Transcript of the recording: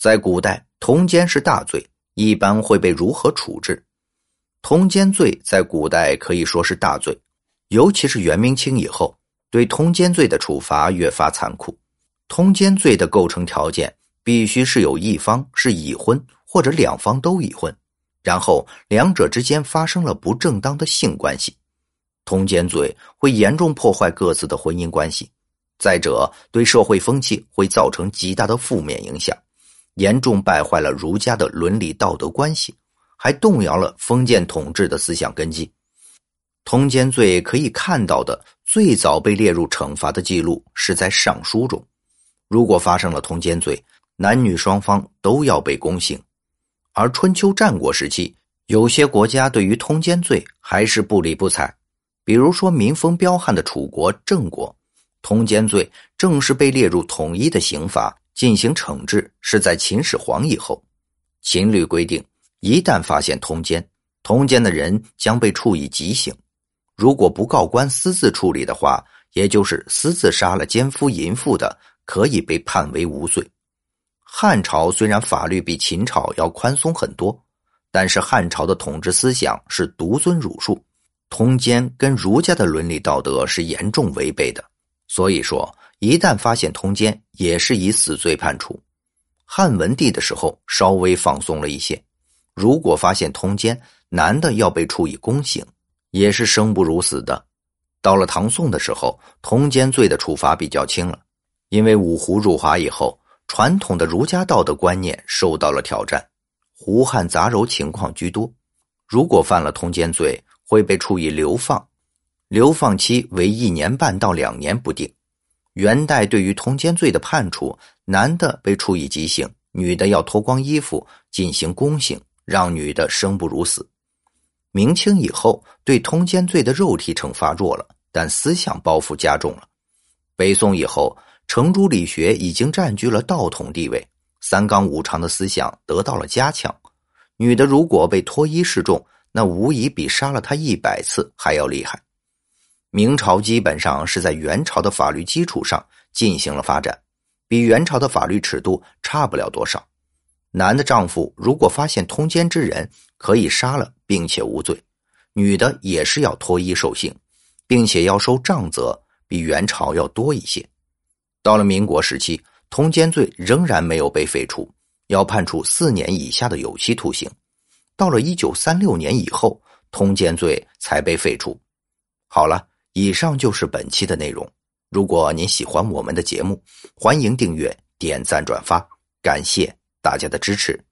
在古代，通奸是大罪，一般会被如何处置？通奸罪在古代可以说是大罪，尤其是元明清以后，对通奸罪的处罚越发残酷。通奸罪的构成条件必须是有一方是已婚，或者两方都已婚，然后两者之间发生了不正当的性关系。通奸罪会严重破坏各自的婚姻关系，再者对社会风气会造成极大的负面影响，严重败坏了儒家的伦理道德关系。还动摇了封建统治的思想根基。通奸罪可以看到的最早被列入惩罚的记录是在《尚书》中。如果发生了通奸罪，男女双方都要被宫刑。而春秋战国时期，有些国家对于通奸罪还是不理不睬。比如说民风彪悍的楚国、郑国，通奸罪正式被列入统一的刑法进行惩治，是在秦始皇以后。秦律规定。一旦发现通奸，通奸的人将被处以极刑。如果不告官私自处理的话，也就是私自杀了奸夫淫妇的，可以被判为无罪。汉朝虽然法律比秦朝要宽松很多，但是汉朝的统治思想是独尊儒术，通奸跟儒家的伦理道德是严重违背的。所以说，一旦发现通奸，也是以死罪判处。汉文帝的时候稍微放松了一些。如果发现通奸，男的要被处以宫刑，也是生不如死的。到了唐宋的时候，通奸罪的处罚比较轻了，因为五胡入华以后，传统的儒家道德观念受到了挑战，胡汉杂糅情况居多。如果犯了通奸罪，会被处以流放，流放期为一年半到两年不定。元代对于通奸罪的判处，男的被处以极刑，女的要脱光衣服进行宫刑。让女的生不如死。明清以后，对通奸罪的肉体惩罚弱了，但思想包袱加重了。北宋以后，程朱理学已经占据了道统地位，三纲五常的思想得到了加强。女的如果被脱衣示众，那无疑比杀了他一百次还要厉害。明朝基本上是在元朝的法律基础上进行了发展，比元朝的法律尺度差不了多少。男的丈夫如果发现通奸之人，可以杀了，并且无罪；女的也是要脱衣受刑，并且要受杖责，比元朝要多一些。到了民国时期，通奸罪仍然没有被废除，要判处四年以下的有期徒刑。到了一九三六年以后，通奸罪才被废除。好了，以上就是本期的内容。如果您喜欢我们的节目，欢迎订阅、点赞、转发，感谢。大家的支持。